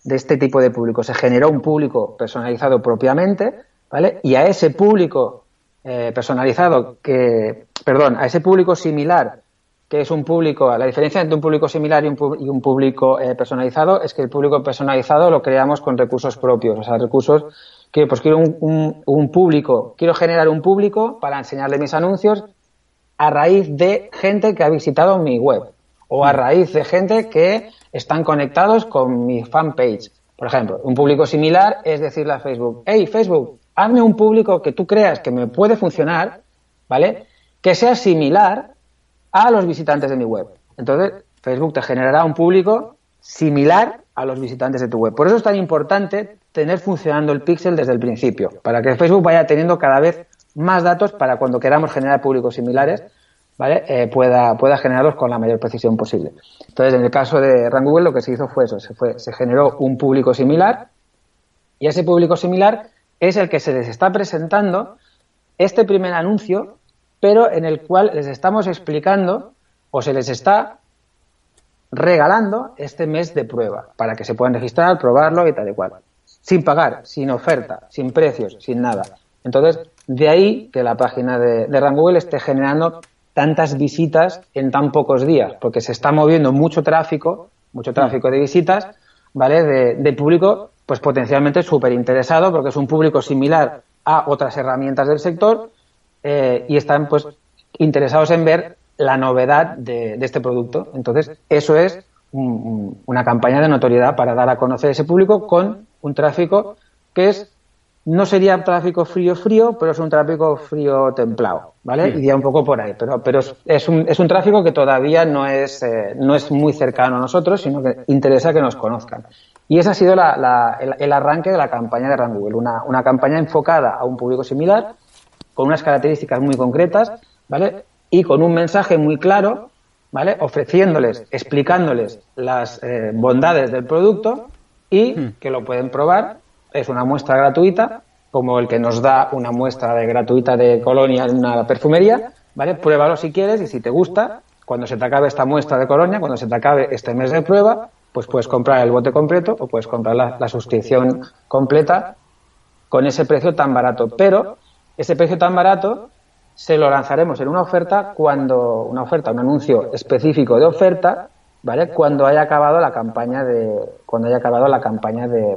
de este tipo de público. Se generó un público personalizado propiamente, ¿vale? Y a ese público eh, personalizado que, perdón, a ese público similar, que es un público, la diferencia entre un público similar y un, un público eh, personalizado es que el público personalizado lo creamos con recursos propios, o sea, recursos que, pues quiero un, un público, quiero generar un público para enseñarle mis anuncios a raíz de gente que ha visitado mi web o a raíz de gente que están conectados con mi fanpage. Por ejemplo, un público similar es decirle a Facebook, hey Facebook, hazme un público que tú creas que me puede funcionar, ¿vale? Que sea similar a los visitantes de mi web. Entonces, Facebook te generará un público similar a los visitantes de tu web. Por eso es tan importante tener funcionando el pixel desde el principio, para que Facebook vaya teniendo cada vez más datos para cuando queramos generar públicos similares, ¿vale? Eh, pueda, pueda generarlos con la mayor precisión posible. Entonces, en el caso de Rank Google, lo que se hizo fue eso, se, fue, se generó un público similar y ese público similar es el que se les está presentando este primer anuncio, pero en el cual les estamos explicando o se les está regalando este mes de prueba para que se puedan registrar, probarlo y tal y cual. Sin pagar, sin oferta, sin precios, sin nada. Entonces, de ahí que la página de, de Google esté generando tantas visitas en tan pocos días, porque se está moviendo mucho tráfico, mucho tráfico de visitas, ¿vale? De, público, pues potencialmente súper interesado, porque es un público similar a otras herramientas del sector eh, y están, pues, interesados en ver la novedad de, este producto. Entonces, eso es una campaña de notoriedad para dar a conocer ese público con un tráfico que es no sería tráfico frío frío, pero es un tráfico frío templado, ¿vale? Iría un poco por ahí, pero, pero es, un, es un tráfico que todavía no es, eh, no es muy cercano a nosotros, sino que interesa que nos conozcan. Y ese ha sido el, arranque de la campaña de Run Google, una, una campaña enfocada a un público similar, con unas características muy concretas, ¿vale? Y con un mensaje muy claro, ¿vale? Ofreciéndoles, explicándoles las eh, bondades del producto y hmm. que lo pueden probar es una muestra gratuita, como el que nos da una muestra de gratuita de colonia en una perfumería, ¿vale? Pruébalo si quieres y si te gusta, cuando se te acabe esta muestra de colonia, cuando se te acabe este mes de prueba, pues puedes comprar el bote completo o puedes comprar la, suscripción completa con ese precio tan barato. Pero ese precio tan barato se lo lanzaremos en una oferta cuando, una oferta, un anuncio específico de oferta, ¿vale? Cuando haya acabado la campaña de, cuando haya acabado la campaña de,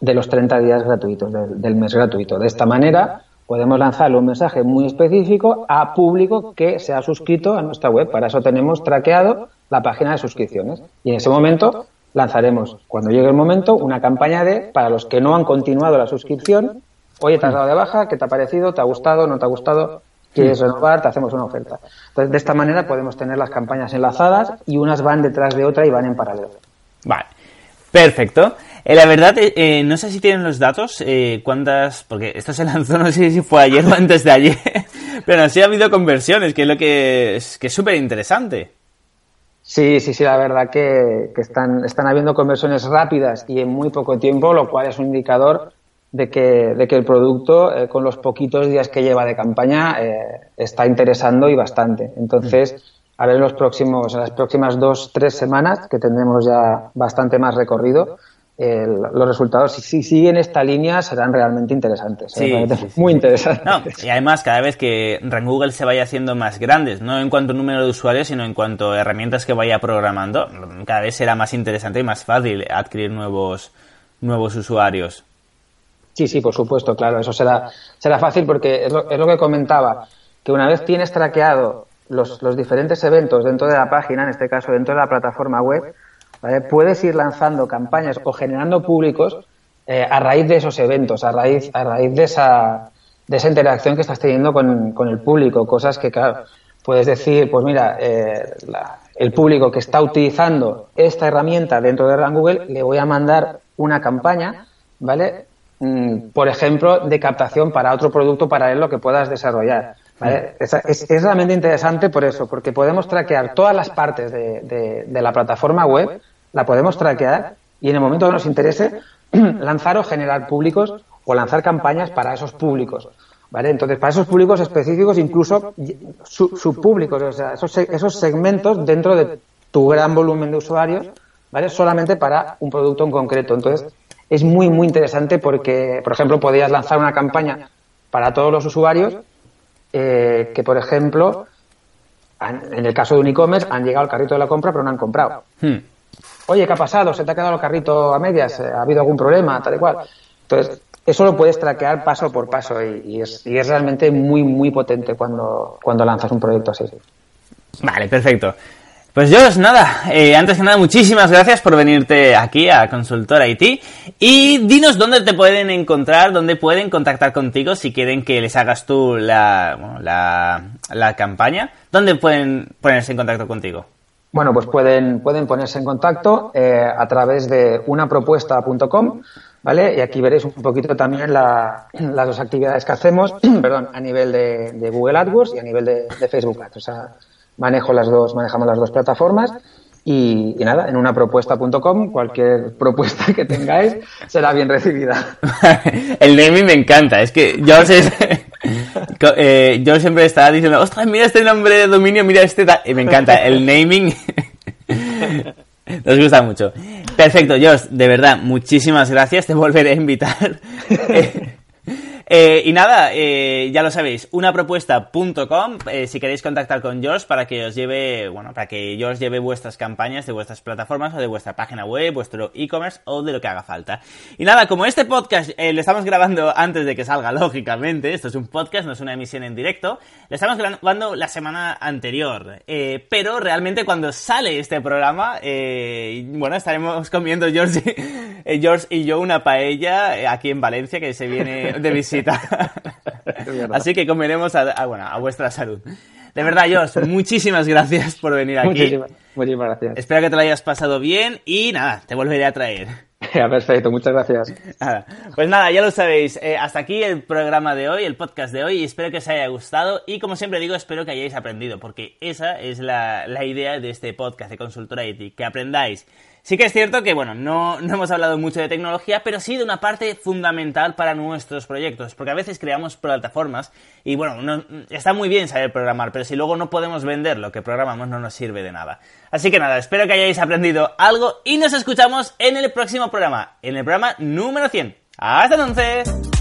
de los 30 días gratuitos, del, mes gratuito. De esta manera podemos lanzarle un mensaje muy específico a público que se ha suscrito a nuestra web. Para eso tenemos traqueado la página de suscripciones. Y en ese momento lanzaremos, cuando llegue el momento, una campaña de, para los que no han continuado la suscripción, oye, te has dado de baja, ¿qué te ha parecido? ¿Te ha gustado? ¿No te ha gustado? ¿Quieres renovar? Te hacemos una oferta. Entonces, de esta manera podemos tener las campañas enlazadas y unas van detrás de otra y van en paralelo. Vale. Perfecto. Eh, la verdad, eh, eh, no sé si tienen los datos, cuántas, porque esto se lanzó, (laughs) no sé si fue ayer o antes de ayer, (laughs) pero sí ha habido conversiones, que es lo que es que súper interesante. Sí, sí, sí, la verdad que, están, están habiendo conversiones rápidas y en muy poco tiempo, lo cual es un indicador de que, de que el producto, con los poquitos días que lleva de campaña, está interesando y bastante. Entonces, a ver en los próximos, en las próximas dos, tres semanas, que tendremos ya bastante más recorrido, los resultados, si, siguen esta línea, serán realmente interesantes. ¿eh? muy interesantes. y además, cada vez que Google se vaya haciendo más grandes, no en cuanto a número de usuarios, sino en cuanto a herramientas que vaya programando, cada vez será más interesante y más fácil adquirir nuevos, nuevos usuarios. Sí, sí, por supuesto, claro, eso será, será fácil porque es lo, es lo que comentaba, que una vez tienes traqueado los, los diferentes eventos dentro de la página, en este caso dentro de la plataforma web, Puedes ir lanzando campañas o generando públicos eh, a raíz de esos eventos, a raíz, a raíz de esa, de esa interacción que estás teniendo con, con el público, cosas que, claro, puedes decir, pues mira, eh, el público que está utilizando esta herramienta dentro de Google, le voy a mandar una campaña, ¿vale? Mm, por ejemplo, de captación para otro producto paralelo que puedas desarrollar. Es, es, realmente interesante por eso, porque podemos traquear todas las partes de, de, la plataforma web, la podemos traquear y en el momento que nos interese (clears throat) lanzar o generar públicos o lanzar campañas para esos públicos. ¿Vale? Entonces, para esos públicos específicos, incluso subpúblicos, o sea, esos, esos segmentos dentro de tu gran volumen de usuarios, ¿vale? Solamente para un producto en concreto. Entonces, es muy, muy interesante porque, por ejemplo, podrías lanzar una campaña para todos los usuarios eh, que, por ejemplo, en el caso de un e-commerce, han llegado al carrito de la compra, pero no han comprado. Hmm. Oye, ¿qué ha pasado? ¿Se te ha quedado el carrito a medias? ¿Ha habido algún problema? Tal y cual. Entonces, eso lo puedes traquear paso por paso y, es, realmente muy, muy potente cuando, cuando lanzas un proyecto así. Vale, perfecto. Pues yo, nada, eh, antes que nada, muchísimas gracias por venirte aquí a Consultora IT y dinos dónde te pueden encontrar, dónde pueden contactar contigo si quieren que les hagas tú la, la, campaña, dónde pueden ponerse en contacto contigo. Bueno, pues pueden, pueden ponerse en contacto eh, a través de unapropuesta.com, ¿vale? Y aquí veréis un poquito también las dos actividades que hacemos, (clears throat) perdón, a nivel de, Google AdWords y a nivel de, de Facebook Ads. O sea, manejo las dos, manejamos las dos plataformas y, nada, en unapropuesta.com, cualquier propuesta que tengáis será bien recibida. (laughs) el naming me encanta, es que yo, (laughs) eh, yo siempre estaba diciendo, ostras, mira este nombre de dominio, mira este y me encanta, el (laughs) naming nos gusta mucho. Perfecto, Josh, de verdad, muchísimas gracias, te volveré a invitar. Eh, (laughs) y nada, eh, ya lo sabéis, unapropuesta.com eh, si queréis contactar con George para que os lleve, bueno, para que George lleve vuestras campañas de vuestras plataformas o de vuestra página web, vuestro e-commerce o de lo que haga falta. Y nada, como este podcast lo estamos grabando antes de que salga, (laughs) lógicamente, esto es un podcast, no es una emisión en directo, lo estamos grabando la semana anterior, pero realmente cuando sale este programa, bueno, estaremos comiendo George, (laughs) George y yo una paella aquí en Valencia que se viene de visita (laughs) (laughs) Así que comeremos a, bueno, a vuestra salud. De verdad, Josh, muchísimas gracias por venir aquí. Muchísimas, gracias. Espero que te lo hayas pasado bien y nada, te volveré a traer. (laughs) Perfecto, muchas gracias. Pues nada, ya lo sabéis. Eh, hasta aquí el programa de hoy, el podcast de hoy, espero que os haya gustado. Y como siempre digo, espero que hayáis aprendido, porque esa es la, la idea de este podcast de Consultora IT, que aprendáis Sí que es cierto que, bueno, no, no, hemos hablado mucho de tecnología, pero sí de una parte fundamental para nuestros proyectos, porque a veces creamos plataformas y, bueno, está muy bien saber programar, pero si luego no podemos vender lo que programamos no nos sirve de nada. Así que nada, espero que hayáis aprendido algo y nos escuchamos en el próximo programa, en el programa número 100. ¡Hasta entonces!